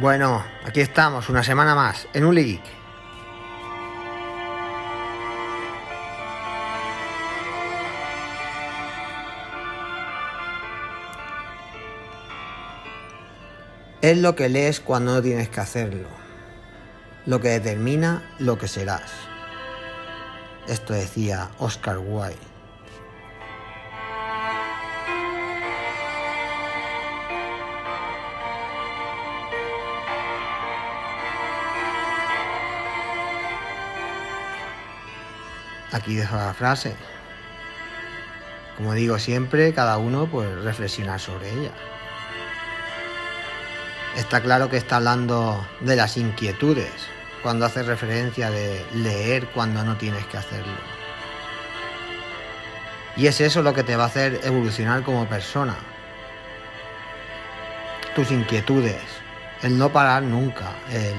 Bueno, aquí estamos, una semana más, en un Geek. Es lo que lees cuando no tienes que hacerlo, lo que determina lo que serás. Esto decía Oscar Wilde. Aquí dejo la frase. Como digo siempre, cada uno pues reflexionar sobre ella. Está claro que está hablando de las inquietudes, cuando hace referencia de leer cuando no tienes que hacerlo. Y es eso lo que te va a hacer evolucionar como persona. Tus inquietudes, el no parar nunca, el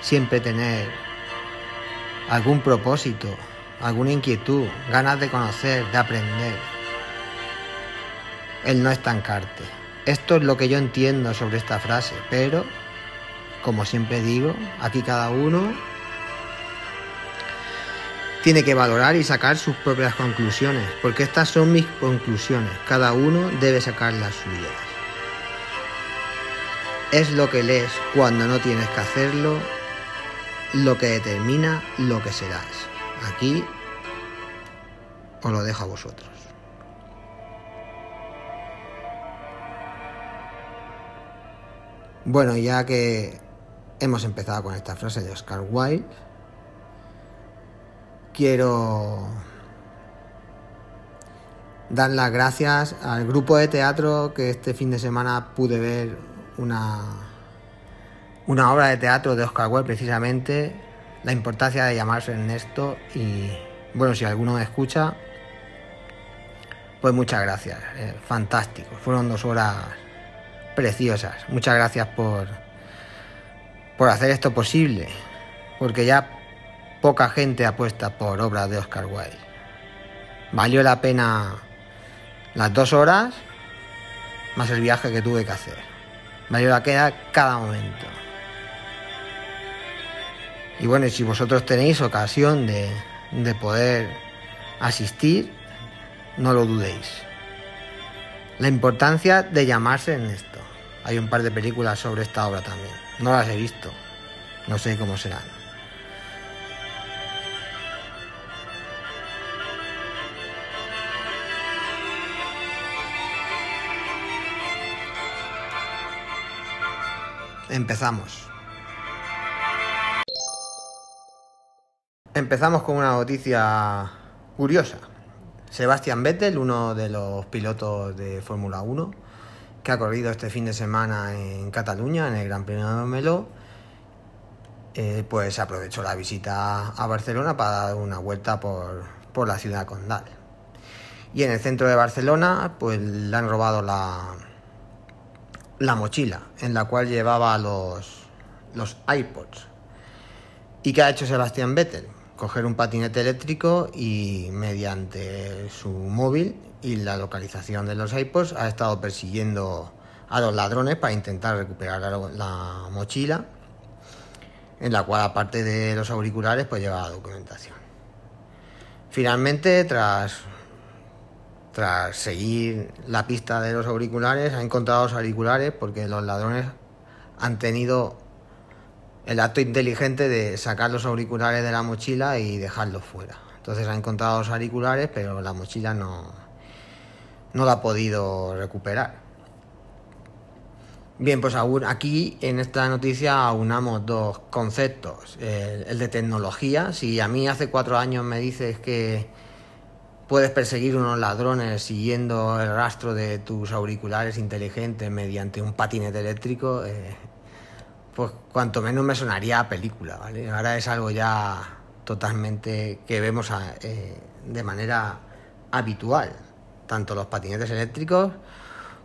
siempre tener algún propósito, alguna inquietud, ganas de conocer, de aprender. El no estancarte. Esto es lo que yo entiendo sobre esta frase, pero, como siempre digo, aquí cada uno tiene que valorar y sacar sus propias conclusiones, porque estas son mis conclusiones, cada uno debe sacar las suyas. Es lo que lees cuando no tienes que hacerlo, lo que determina lo que serás. Aquí os lo dejo a vosotros. Bueno, ya que hemos empezado con esta frase de Oscar Wilde, quiero dar las gracias al grupo de teatro que este fin de semana pude ver una, una obra de teatro de Oscar Wilde precisamente, la importancia de llamarse Ernesto y bueno, si alguno me escucha, pues muchas gracias, eh, fantástico, fueron dos horas preciosas. Muchas gracias por, por hacer esto posible, porque ya poca gente apuesta por obras de Oscar Wilde. Valió la pena las dos horas más el viaje que tuve que hacer. Valió la pena cada momento. Y bueno, si vosotros tenéis ocasión de, de poder asistir, no lo dudéis. La importancia de llamarse en esto. Hay un par de películas sobre esta obra también. No las he visto. No sé cómo serán. Empezamos. Empezamos con una noticia curiosa. Sebastian Vettel, uno de los pilotos de Fórmula 1, que ha corrido este fin de semana en Cataluña, en el Gran Premio de Melo, eh, pues aprovechó la visita a Barcelona para dar una vuelta por, por, la ciudad condal. Y en el centro de Barcelona, pues le han robado la, la mochila en la cual llevaba los, los iPods. ¿Y qué ha hecho Sebastián Vettel? Coger un patinete eléctrico y mediante su móvil y la localización de los iPods ha estado persiguiendo a los ladrones para intentar recuperar la, mochila, en la cual aparte de los auriculares pues lleva la documentación. Finalmente, tras, tras seguir la pista de los auriculares, ha encontrado los auriculares porque los ladrones han tenido el acto inteligente de sacar los auriculares de la mochila y dejarlos fuera. Entonces ha encontrado los auriculares, pero la mochila no, no la ha podido recuperar. Bien, pues aquí en esta noticia aunamos dos conceptos. El, de tecnología, si a mí hace cuatro años me dices que puedes perseguir unos ladrones siguiendo el rastro de tus auriculares inteligentes mediante un patinete eléctrico, eh, pues cuanto menos me sonaría película, ¿vale? Ahora es algo ya totalmente que vemos eh, de manera habitual tanto los patinetes eléctricos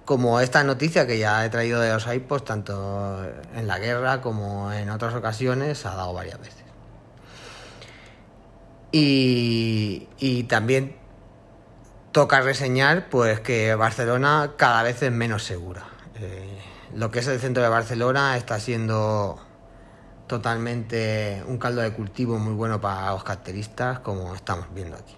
como esta noticia que ya he traído de los iPods, tanto en la guerra como en otras ocasiones, ha dado varias veces. Y, y también toca reseñar pues que Barcelona cada vez es menos segura. Eh, lo que es el centro de Barcelona está siendo totalmente un caldo de cultivo muy bueno para los carteristas, como estamos viendo aquí.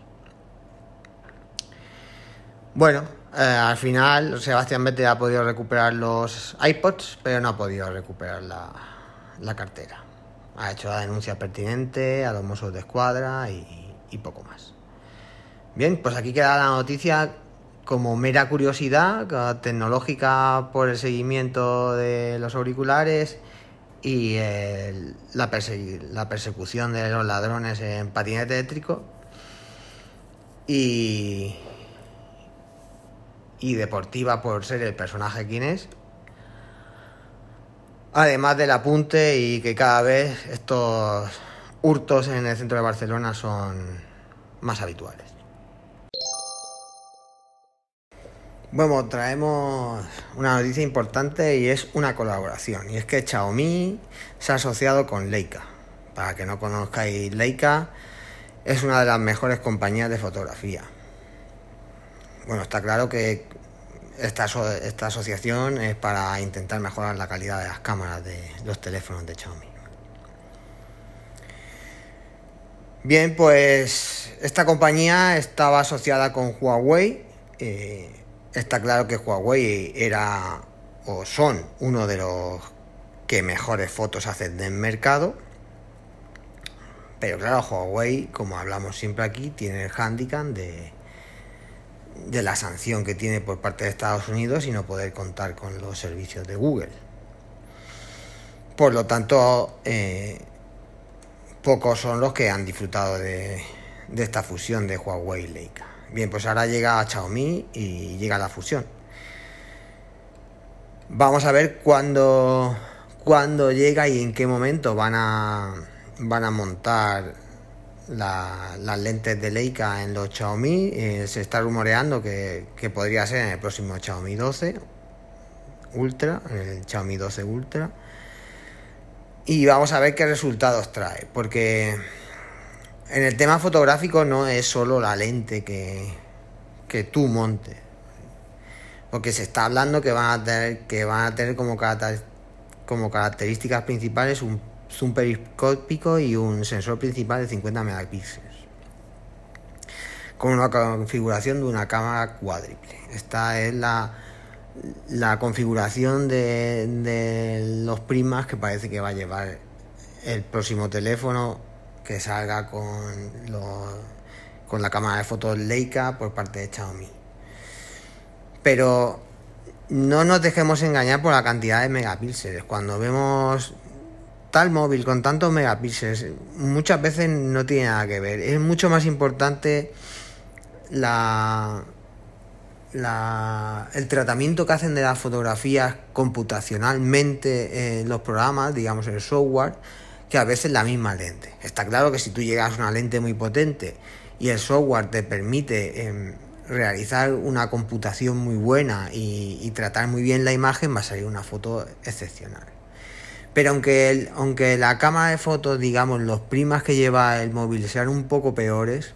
Bueno, eh, al final Sebastián Vettel ha podido recuperar los iPods, pero no ha podido recuperar la, cartera. Ha hecho la denuncia pertinente a los mozos de escuadra y poco más. Bien, pues aquí queda la noticia como mera curiosidad tecnológica por el seguimiento de los auriculares y la, la, persecución de los ladrones en patinete eléctrico y, y deportiva por ser el personaje quien es. Además del apunte y que cada vez estos hurtos en el centro de Barcelona son más habituales. Bueno, traemos una noticia importante y es una colaboración. Y es que Xiaomi se ha asociado con Leica. Para que no conozcáis Leica, es una de las mejores compañías de fotografía. Bueno, está claro que esta, asociación es para intentar mejorar la calidad de las cámaras de los teléfonos de Xiaomi. Bien, pues esta compañía estaba asociada con Huawei. Eh, está claro que Huawei era o son uno de los que mejores fotos hacen del mercado. Pero claro, Huawei, como hablamos siempre aquí, tiene el handicap de, de la sanción que tiene por parte de Estados Unidos y no poder contar con los servicios de Google. Por lo tanto, eh, pocos son los que han disfrutado de, de esta fusión de Huawei Leica. Bien, pues ahora llega Xiaomi y llega la fusión. Vamos a ver cuándo, cuándo llega y en qué momento van a, van a montar las lentes de Leica en los Xiaomi. Eh, se está rumoreando que, que, podría ser en el próximo Xiaomi 12 Ultra, el Xiaomi 12 Ultra. Y vamos a ver qué resultados trae, porque en el tema fotográfico no es solo la lente que, que tú montes. Porque se está hablando que van a tener, que van a tener como, como características principales un zoom periscópico y un sensor principal de 50 megapíxeles. Con una configuración de una cámara cuádruple. Esta es la, la configuración de, de los primas que parece que va a llevar el próximo teléfono que salga con, con la cámara de fotos Leica por parte de Xiaomi. Pero no nos dejemos engañar por la cantidad de megapíxeles. Cuando vemos tal móvil con tantos megapíxeles, muchas veces no tiene nada que ver. Es mucho más importante la, la, el tratamiento que hacen de las fotografías computacionalmente en los programas, digamos el software, que a veces la misma lente. Está claro que si tú llegas a una lente muy potente y el software te permite em, realizar una computación muy buena y, tratar muy bien la imagen, va a salir una foto excepcional. Pero aunque, aunque la cámara de fotos, digamos, los primas que lleva el móvil sean un poco peores,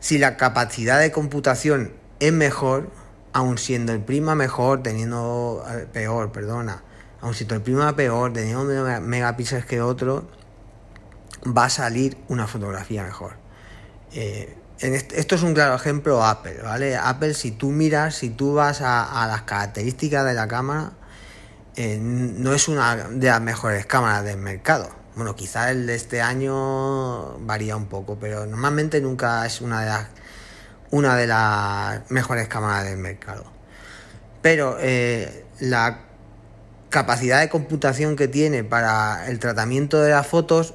si la capacidad de computación es mejor, aun siendo el prima mejor, teniendo eh, peor, perdona, aun si el prima peor, teniendo megapíxeles que otro, va a salir una fotografía mejor. Eh, esto es un claro ejemplo Apple, ¿vale? Apple, si tú miras, si tú vas a, las características de la cámara, eh, no es una de las mejores cámaras del mercado. Bueno, quizá el de este año varía un poco, pero normalmente nunca es una de las, una de las mejores cámaras del mercado. Pero eh, la capacidad de computación que tiene para el tratamiento de las fotos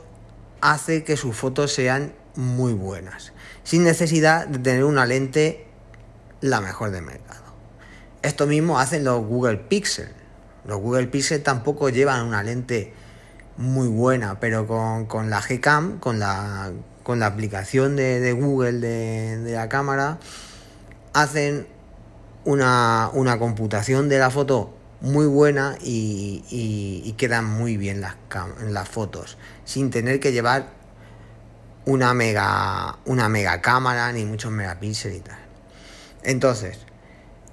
hace que sus fotos sean muy buenas, sin necesidad de tener una lente la mejor del mercado. Esto mismo hacen los Google Pixel. Los Google Pixel tampoco llevan una lente muy buena, pero con, la Gcam, con la, con la aplicación de, Google de, la cámara, hacen una, una computación de la foto muy buena y, quedan muy bien las, las fotos, sin tener que llevar una mega, una mega cámara ni muchos megapíxeles y tal. Entonces,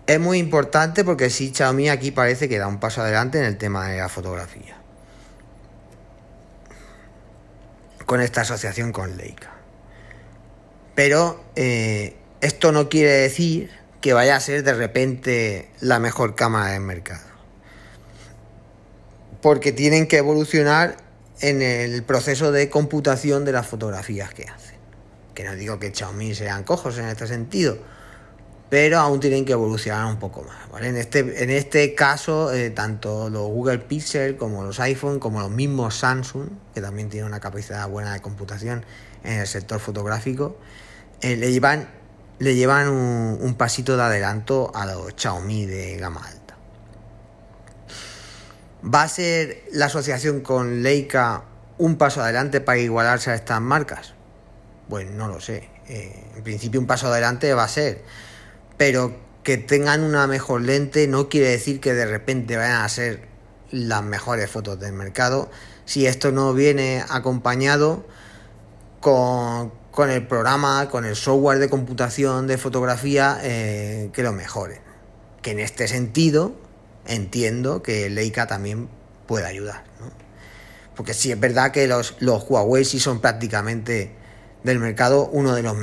Es muy importante porque sí, Xiaomi aquí parece que da un paso adelante en el tema de la fotografía. Con esta asociación con Leica. Pero eh, esto no quiere decir que vaya a ser de repente la mejor cámara del mercado. Porque tienen que evolucionar en el proceso de computación de las fotografías que hacen. Que no digo que Xiaomi sean cojos en este sentido, pero aún tienen que evolucionar un poco más. En, este, en este caso, eh, tanto los Google Pixel como los iPhone, como los mismos Samsung, que también tienen una capacidad buena de computación en el sector fotográfico, eh, le llevan, le llevan un, un pasito de adelanto a los Xiaomi de gama alta. ¿Va a ser la asociación con Leica un paso adelante para igualarse a estas marcas? Pues no lo sé. Eh, en principio un paso adelante va a ser. Pero que tengan una mejor lente no quiere decir que de repente vayan a ser las mejores fotos del mercado si esto no viene acompañado con, el programa, con el software de computación de fotografía eh, que lo mejoren. Que en este sentido entiendo que Leica también puede ayudar. ¿no? Porque sí es verdad que los, los Huawei sí son prácticamente del mercado uno de los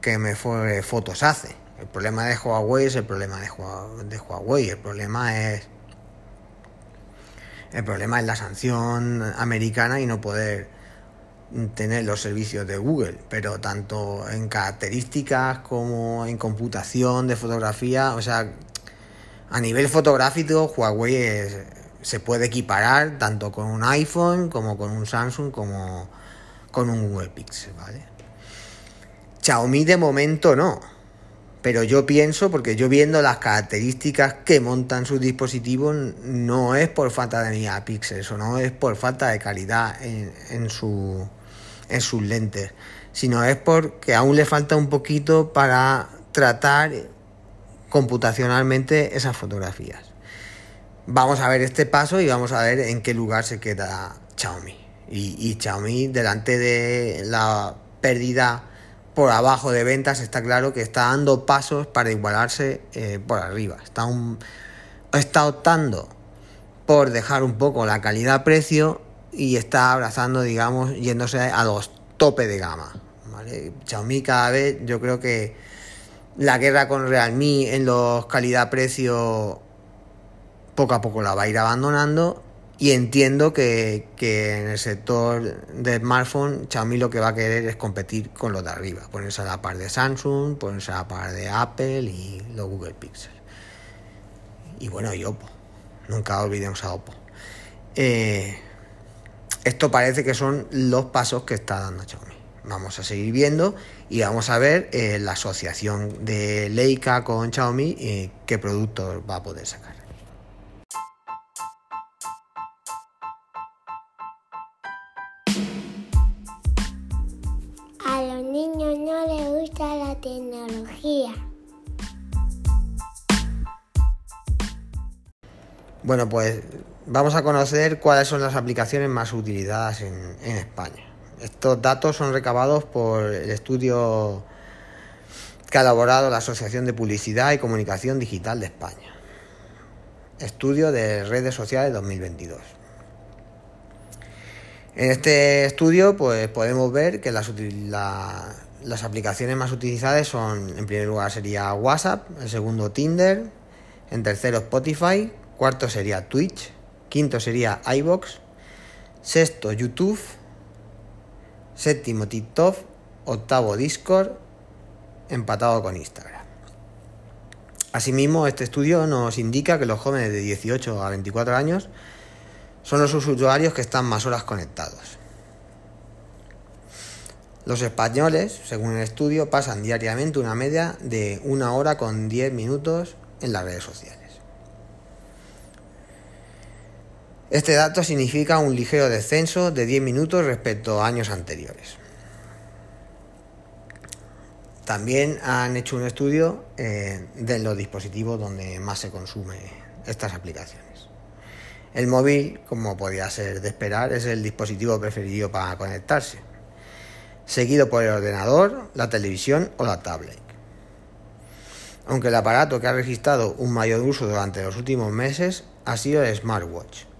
que mejores fotos hace. El problema de Huawei es el problema de Huawei. El problema es. El problema es la sanción americana y no poder tener los servicios de Google. Pero tanto en características como en computación de fotografía, o sea, a nivel fotográfico, Huawei se puede equiparar tanto con un iPhone como con un Samsung como con un Google Pixel. Xiaomi de momento no. Pero yo pienso, porque yo viendo las características que montan sus dispositivos, no es por falta de megapíxeles o no es por falta de calidad en, en, su, en sus lentes, sino es porque aún le falta un poquito para tratar computacionalmente esas fotografías. Vamos a ver este paso y vamos a ver en qué lugar se queda Xiaomi. Y, Xiaomi, delante de la pérdida por abajo de ventas, está claro que está dando pasos para igualarse eh, por arriba. Está, está optando por dejar un poco la calidad-precio y está abrazando, digamos, yéndose a los tope de gama. Xiaomi cada vez yo creo que la guerra con Realme en los calidad-precio poco a poco la va a ir abandonando y entiendo que, en el sector de smartphone Xiaomi lo que va a querer es competir con los de arriba, ponerse a la par de Samsung, ponerse a la par de Apple y los Google Pixel. Y bueno, y Oppo, nunca olvidemos a Oppo. Eh, esto parece que son los pasos que está dando Xiaomi. Vamos a seguir viendo y vamos a ver eh, la asociación de Leica con Xiaomi y qué productos va a poder sacar. A los niños no les gusta la tecnología. Bueno, pues vamos a conocer cuáles son las aplicaciones más utilizadas en España. Estos datos son recabados por el estudio que ha elaborado la Asociación de Publicidad y Comunicación Digital de España. Estudio de redes sociales 2022. En este estudio pues, podemos ver que las, aplicaciones más utilizadas son, en primer lugar sería WhatsApp, en segundo Tinder, en tercero Spotify, cuarto sería Twitch, quinto sería iBox, sexto YouTube, séptimo TikTok, octavo Discord, empatado con Instagram. Asimismo, este estudio nos indica que los jóvenes de 18 a 24 años son los usuarios que están más horas conectados. Los españoles, según el estudio, pasan diariamente una media de una hora con 10 minutos en las redes sociales. Este dato significa un ligero descenso de 10 minutos respecto a años anteriores. También han hecho un estudio eh, de los dispositivos donde más se consume estas aplicaciones. El móvil, como podía ser de esperar, es el dispositivo preferido para conectarse, seguido por el ordenador, la televisión o la tablet. aunque el aparato que ha registrado un mayor uso durante los últimos meses ha sido el smartwatch.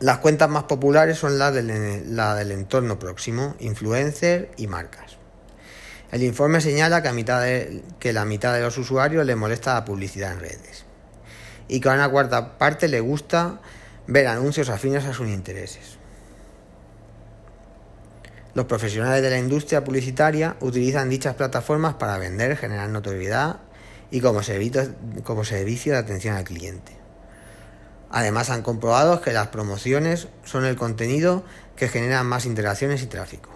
Las cuentas más populares son las del, entorno próximo, influencer y marcas. El informe señala que, a la mitad de los usuarios le molesta la publicidad en redes y que a una cuarta parte le gusta ver anuncios afines a sus intereses. Los profesionales de la industria publicitaria utilizan dichas plataformas para vender, generar notoriedad y como servicio de atención al cliente. Además han comprobado que las promociones son el contenido que genera más interacciones y tráfico.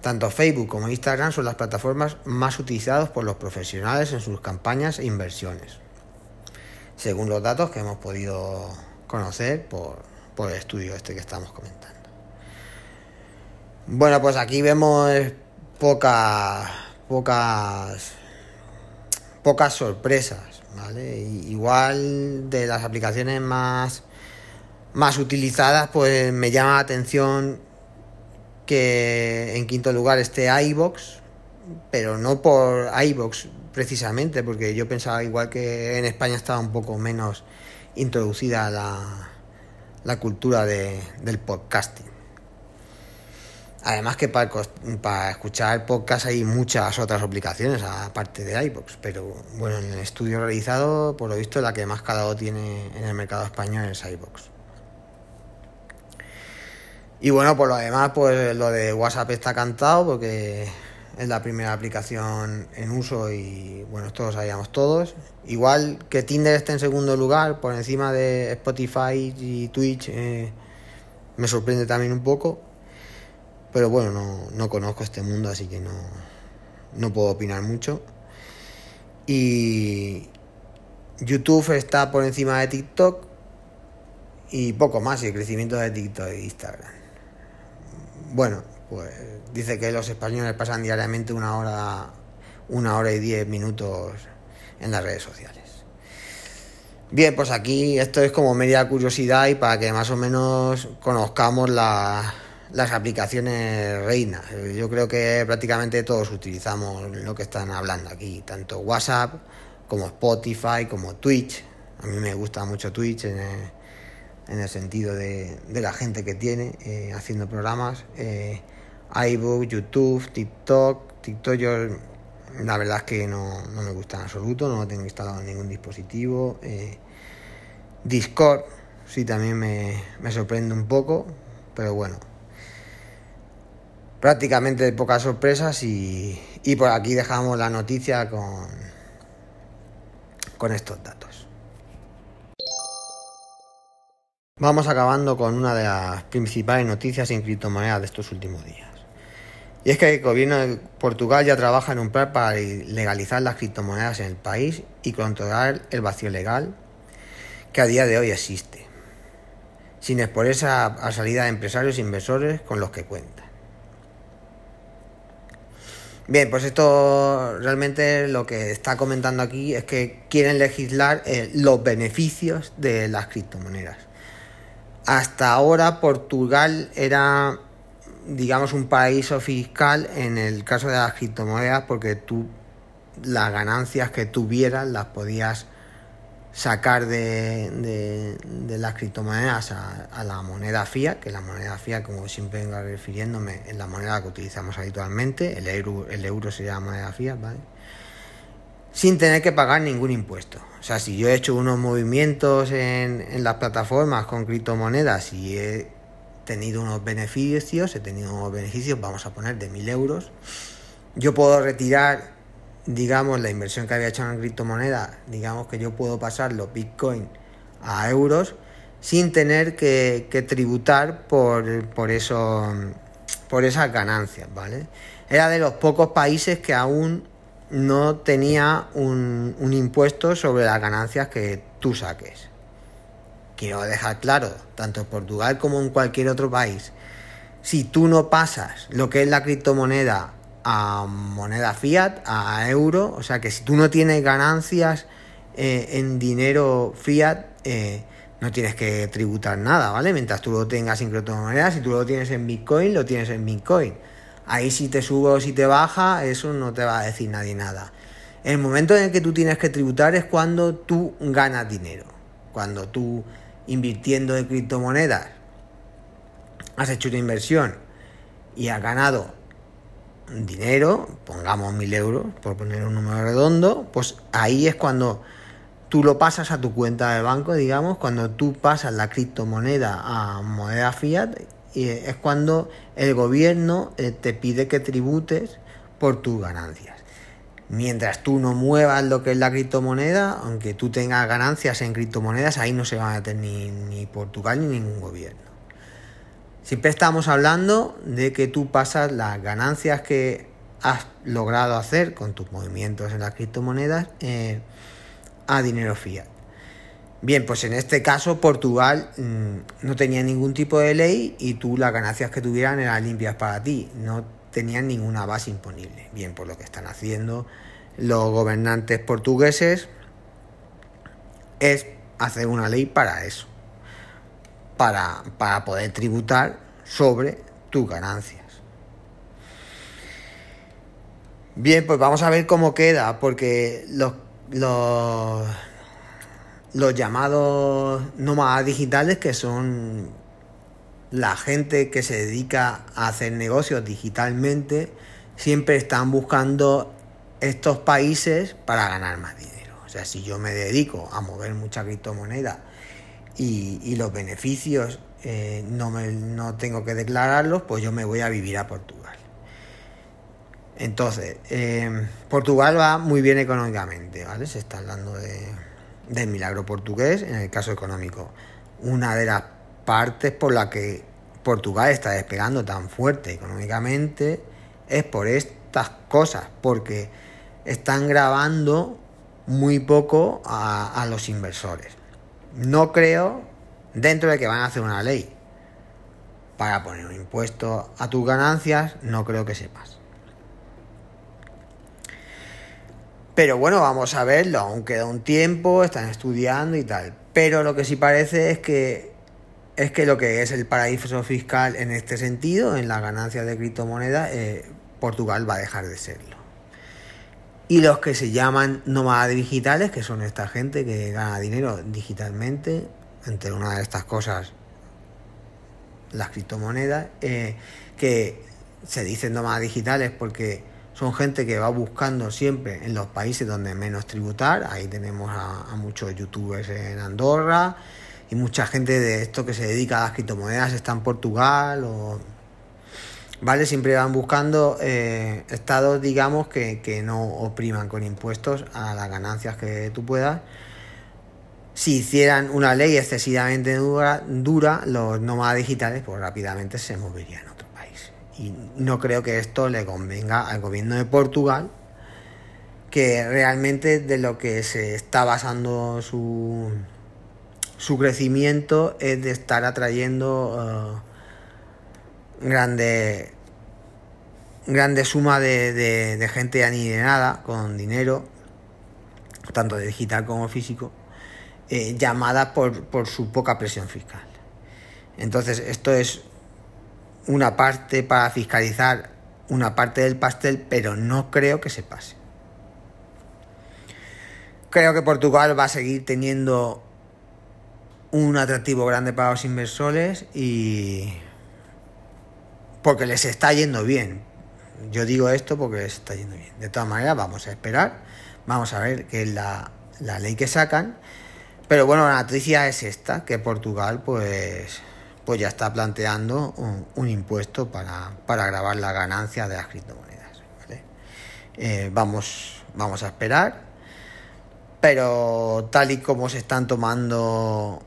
Tanto Facebook como Instagram son las plataformas más utilizadas por los profesionales en sus campañas e inversiones, según los datos que hemos podido conocer por, por el estudio este que estamos comentando. Bueno, pues aquí vemos pocas, pocas, pocas sorpresas, ¿vale? Igual de las aplicaciones más, más utilizadas, pues me llama la atención que en quinto lugar esté iBox, pero no por iBox precisamente, porque yo pensaba igual que en España estaba un poco menos introducida la, la cultura de, del podcasting. Además que para, escuchar podcast hay muchas otras aplicaciones aparte de iBox, pero bueno, en el estudio realizado, por lo visto, la que más calado tiene en el mercado español es iBox. Y bueno, por lo demás, pues lo de WhatsApp está cantado porque es la primera aplicación en uso y bueno, esto lo sabíamos todos. Igual que Tinder esté en segundo lugar por encima de Spotify y Twitch, eh, me sorprende también un poco. Pero bueno, no, no conozco este mundo, así que no, no puedo opinar mucho. Y YouTube está por encima de TikTok y poco más, y el crecimiento de TikTok e Instagram. Bueno, pues dice que los españoles pasan diariamente una hora, una hora y diez minutos en las redes sociales. Bien, pues aquí esto es como media curiosidad y para que más o menos conozcamos las aplicaciones reinas. Yo creo que prácticamente todos utilizamos lo que están hablando aquí, tanto WhatsApp como Spotify, como Twitch. A mí me gusta mucho Twitch en el sentido de, la gente que tiene eh, haciendo programas. Eh, iBook, YouTube, TikTok. TikTok yo la verdad es que no, me gusta en absoluto, no lo tengo instalado en ningún dispositivo. Eh, Discord sí también me, sorprende un poco, pero bueno. Prácticamente pocas sorpresas y, por aquí dejamos la noticia con, estos datos. Vamos acabando con una de las principales noticias en criptomonedas de estos últimos días. Y es que el gobierno de Portugal ya trabaja en un plan para legalizar las criptomonedas en el país y controlar el vacío legal que a día de hoy existe, sin exponerse a, salida de empresarios e inversores con los que cuentan. Bien, pues esto realmente lo que está comentando aquí es que quieren legislar eh, los beneficios de las criptomonedas. Hasta ahora Portugal era, digamos, un paraíso fiscal en el caso de las criptomonedas porque tú las ganancias que tuvieras las podías sacar de, las criptomonedas a, la moneda fiat, que la moneda fiat, como siempre vengo refiriéndome, es la moneda que utilizamos habitualmente, el euro, el euro sería moneda fiat, ¿vale? Sin tener que pagar ningún impuesto. O sea, si yo he hecho unos movimientos en, las plataformas con criptomonedas y he tenido unos beneficios, he tenido unos beneficios, vamos a poner de mil euros, yo puedo retirar, digamos, la inversión que había hecho en criptomoneda, digamos que yo puedo pasar los bitcoin a euros sin tener que, tributar por, por, eso, por esas ganancias, ¿vale? Era de los pocos países que aún no tenía un, impuesto sobre las ganancias que tú saques. Quiero dejar claro, tanto en Portugal como en cualquier otro país, si tú no pasas lo que es la criptomoneda a moneda fiat, a euro, o sea que si tú no tienes ganancias eh, en dinero fiat, eh, no tienes que tributar nada, ¿vale? Mientras tú lo tengas en criptomonedas, si tú lo tienes en Bitcoin, lo tienes en Bitcoin. Ahí si te sube o si te baja, eso no te va a decir nadie nada. El momento en el que tú tienes que tributar es cuando tú ganas dinero. Cuando tú invirtiendo en criptomonedas has hecho una inversión y has ganado dinero, pongamos mil euros, por poner un número redondo, pues ahí es cuando tú lo pasas a tu cuenta de banco, digamos, cuando tú pasas la criptomoneda a moneda fiat, y es cuando el gobierno eh, te pide que tributes por tus ganancias. Mientras tú no muevas lo que es la criptomoneda, aunque tú tengas ganancias en criptomonedas, ahí no se va a meter ni, ni Portugal ni ningún gobierno. Siempre estamos hablando de que tú pasas las ganancias que has logrado hacer con tus movimientos en las criptomonedas eh, a dinero fiat. Bien, pues en este caso Portugal mm, no tenía ningún tipo de ley y tú las ganancias que tuvieran eran limpias para ti, no tenían ninguna base imponible. Bien, por lo que están haciendo los gobernantes portugueses es hacer una ley para eso para, poder tributar sobre tus ganancias. Bien, pues vamos a ver cómo queda, porque los, los, los llamados nómadas digitales, que son la gente que se dedica a hacer negocios digitalmente, siempre están buscando estos países para ganar más dinero. O sea, si yo me dedico a mover mucha criptomoneda y, los beneficios eh, no, me, no tengo que declararlos, pues yo me voy a vivir a Portugal. Entonces, eh, Portugal va muy bien económicamente, ¿vale? Se está hablando de, del milagro portugués en el caso económico. Una de las partes por la que Portugal está despegando tan fuerte económicamente es por estas cosas, porque están grabando muy poco a los inversores. No creo, dentro de que van a hacer una ley para poner un impuesto a tus ganancias, no creo que sepas. Pero bueno, vamos a verlo, aún queda un tiempo, están estudiando y tal. Pero lo que sí parece es que es que lo que es el paraíso fiscal en este sentido, en la ganancia de criptomonedas, eh, Portugal va a dejar de serlo y los que se llaman nómadas digitales, que son esta gente que gana dinero digitalmente, entre una de estas cosas, las criptomonedas, eh, que se dicen nómadas digitales porque son gente que va buscando siempre en los países donde menos tributar. Ahí tenemos a, a muchos youtubers en Andorra y mucha gente de esto que se dedica a las criptomonedas está en Portugal o ¿vale? Siempre van buscando eh, estados, digamos, que, no opriman con impuestos a las ganancias que tú puedas. Si hicieran una ley excesivamente dura, dura los nómadas digitales, pues rápidamente se moverían a otro país. Y no creo que esto le convenga al gobierno de Portugal, que realmente de lo que se está basando su, su crecimiento es de estar atrayendo... Eh, grande grande suma de, de, gente nada con dinero, tanto de digital como físico, eh, llamada por, por su poca presión fiscal. Entonces, esto es una parte para fiscalizar una parte del pastel, pero no creo que se pase. Creo que Portugal va a seguir teniendo un atractivo grande para los inversores y porque les está yendo bien. Yo digo esto porque les está yendo bien. De todas maneras, vamos a esperar. Vamos a ver qué es la, ley que sacan. Pero bueno, la noticia es esta, que Portugal pues, pues ya está planteando un, impuesto para, para grabar la ganancia de las criptomonedas. Eh, vamos, vamos a esperar. Pero tal y como se están tomando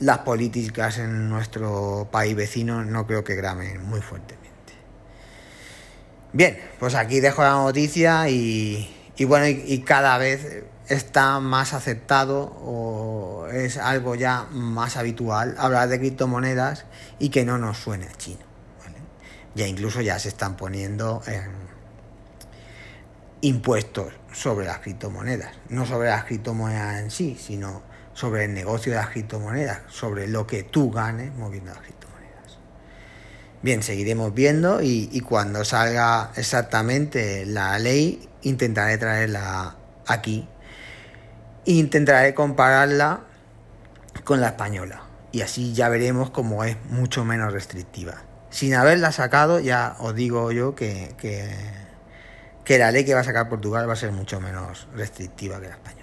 las políticas en nuestro país vecino, no creo que graben muy fuerte. Bien, pues aquí dejo la noticia y, bueno, y, cada vez está más aceptado o es algo ya más habitual hablar de criptomonedas y que no nos suene chino. Ya incluso ya se están poniendo impuestos sobre las criptomonedas, no sobre las criptomonedas en sí, sino sobre el negocio de las criptomonedas, sobre lo que tú ganes moviendo las criptomonedas. Bien, seguiremos viendo y, cuando salga exactamente la ley intentaré traerla aquí e intentaré compararla con la española y así ya veremos cómo es mucho menos restrictiva. Sin haberla sacado, ya os digo yo que, que, que la ley que va a sacar Portugal va a ser mucho menos restrictiva que la española.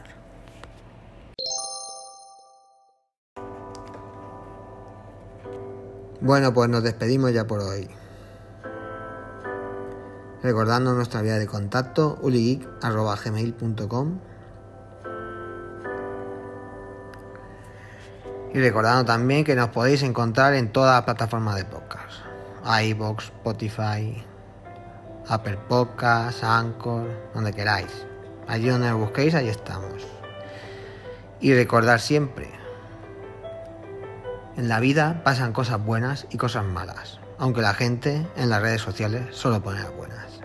Bueno, pues nos despedimos ya por hoy. Recordando nuestra vía de contacto, uligeek.gmail.com Y recordando también que nos podéis encontrar en todas las plataformas de podcast. iVoox, Spotify, Apple Podcasts, Anchor, donde queráis. Allí donde busquéis, ahí estamos. Y recordar siempre, en la vida pasan cosas buenas y cosas malas, aunque la gente en las redes sociales solo pone las buenas.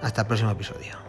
Hasta el próximo episodio.